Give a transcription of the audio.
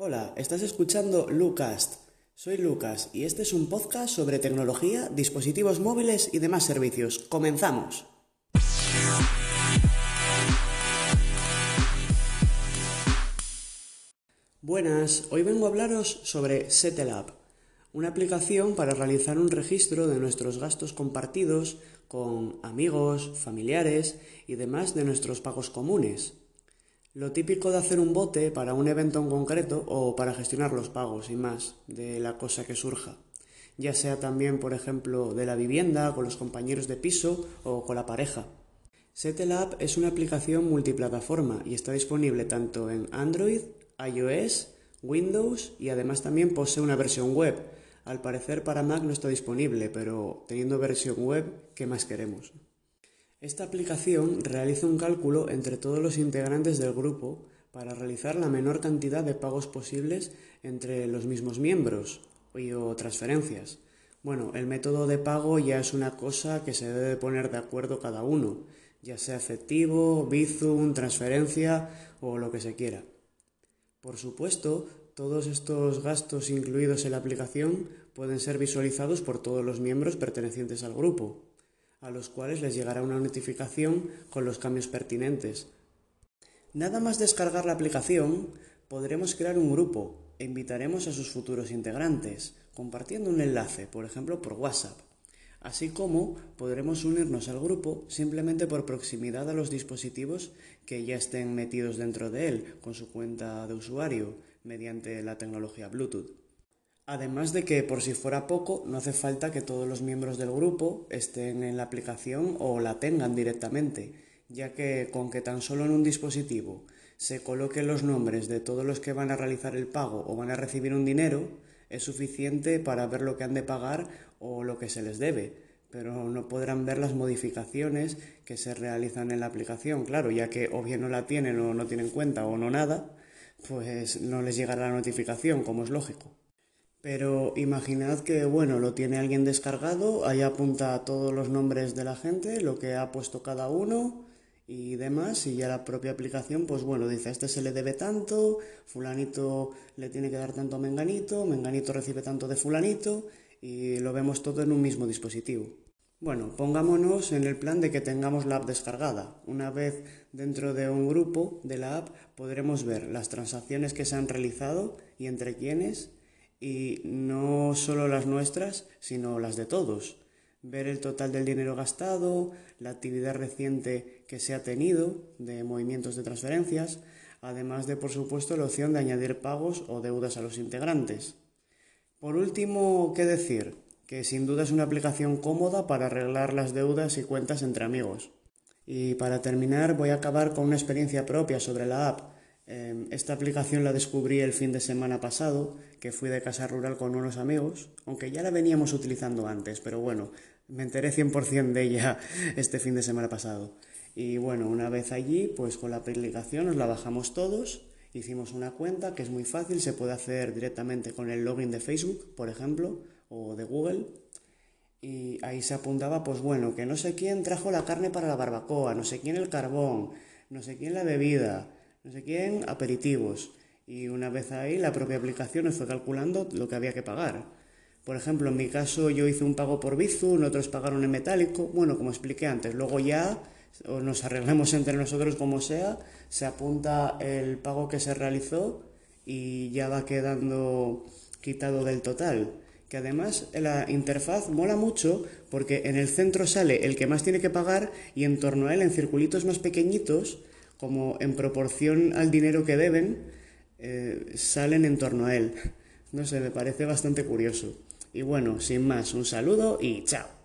Hola, estás escuchando Lucast. Soy Lucas y este es un podcast sobre tecnología, dispositivos móviles y demás servicios. ¡Comenzamos! Buenas, hoy vengo a hablaros sobre Setelab, una aplicación para realizar un registro de nuestros gastos compartidos con amigos, familiares y demás de nuestros pagos comunes. Lo típico de hacer un bote para un evento en concreto o para gestionar los pagos y más de la cosa que surja, ya sea también, por ejemplo, de la vivienda, con los compañeros de piso o con la pareja. Setelab es una aplicación multiplataforma y está disponible tanto en Android, iOS, Windows y además también posee una versión web. Al parecer para Mac no está disponible, pero teniendo versión web, ¿qué más queremos? Esta aplicación realiza un cálculo entre todos los integrantes del grupo para realizar la menor cantidad de pagos posibles entre los mismos miembros o transferencias. Bueno, el método de pago ya es una cosa que se debe poner de acuerdo cada uno, ya sea efectivo, Bizum, transferencia o lo que se quiera. Por supuesto, todos estos gastos incluidos en la aplicación pueden ser visualizados por todos los miembros pertenecientes al grupo a los cuales les llegará una notificación con los cambios pertinentes. Nada más descargar la aplicación, podremos crear un grupo e invitaremos a sus futuros integrantes, compartiendo un enlace, por ejemplo por WhatsApp. Así como podremos unirnos al grupo simplemente por proximidad a los dispositivos que ya estén metidos dentro de él con su cuenta de usuario mediante la tecnología Bluetooth. Además de que, por si fuera poco, no hace falta que todos los miembros del grupo estén en la aplicación o la tengan directamente, ya que con que tan solo en un dispositivo se coloquen los nombres de todos los que van a realizar el pago o van a recibir un dinero, es suficiente para ver lo que han de pagar o lo que se les debe, pero no podrán ver las modificaciones que se realizan en la aplicación, claro, ya que o bien no la tienen o no tienen cuenta o no nada, pues no les llegará la notificación, como es lógico. Pero imaginad que, bueno, lo tiene alguien descargado, ahí apunta todos los nombres de la gente, lo que ha puesto cada uno y demás, y ya la propia aplicación, pues bueno, dice, a este se le debe tanto, fulanito le tiene que dar tanto a menganito, menganito recibe tanto de fulanito, y lo vemos todo en un mismo dispositivo. Bueno, pongámonos en el plan de que tengamos la app descargada. Una vez dentro de un grupo de la app podremos ver las transacciones que se han realizado y entre quiénes y no solo las nuestras, sino las de todos. Ver el total del dinero gastado, la actividad reciente que se ha tenido de movimientos de transferencias, además de, por supuesto, la opción de añadir pagos o deudas a los integrantes. Por último, ¿qué decir? Que sin duda es una aplicación cómoda para arreglar las deudas y cuentas entre amigos. Y para terminar voy a acabar con una experiencia propia sobre la app esta aplicación la descubrí el fin de semana pasado, que fui de casa rural con unos amigos, aunque ya la veníamos utilizando antes, pero bueno, me enteré 100% de ella este fin de semana pasado. Y bueno, una vez allí, pues con la aplicación nos la bajamos todos, hicimos una cuenta que es muy fácil, se puede hacer directamente con el login de Facebook, por ejemplo, o de Google. Y ahí se apuntaba, pues bueno, que no sé quién trajo la carne para la barbacoa, no sé quién el carbón, no sé quién la bebida, no sé quién, aperitivos. Y una vez ahí, la propia aplicación nos fue calculando lo que había que pagar. Por ejemplo, en mi caso yo hice un pago por Bizum, otros pagaron en metálico, bueno, como expliqué antes. Luego ya o nos arreglamos entre nosotros como sea, se apunta el pago que se realizó y ya va quedando quitado del total. Que además la interfaz mola mucho porque en el centro sale el que más tiene que pagar y en torno a él en circulitos más pequeñitos como en proporción al dinero que deben, eh, salen en torno a él. No sé, me parece bastante curioso. Y bueno, sin más, un saludo y chao.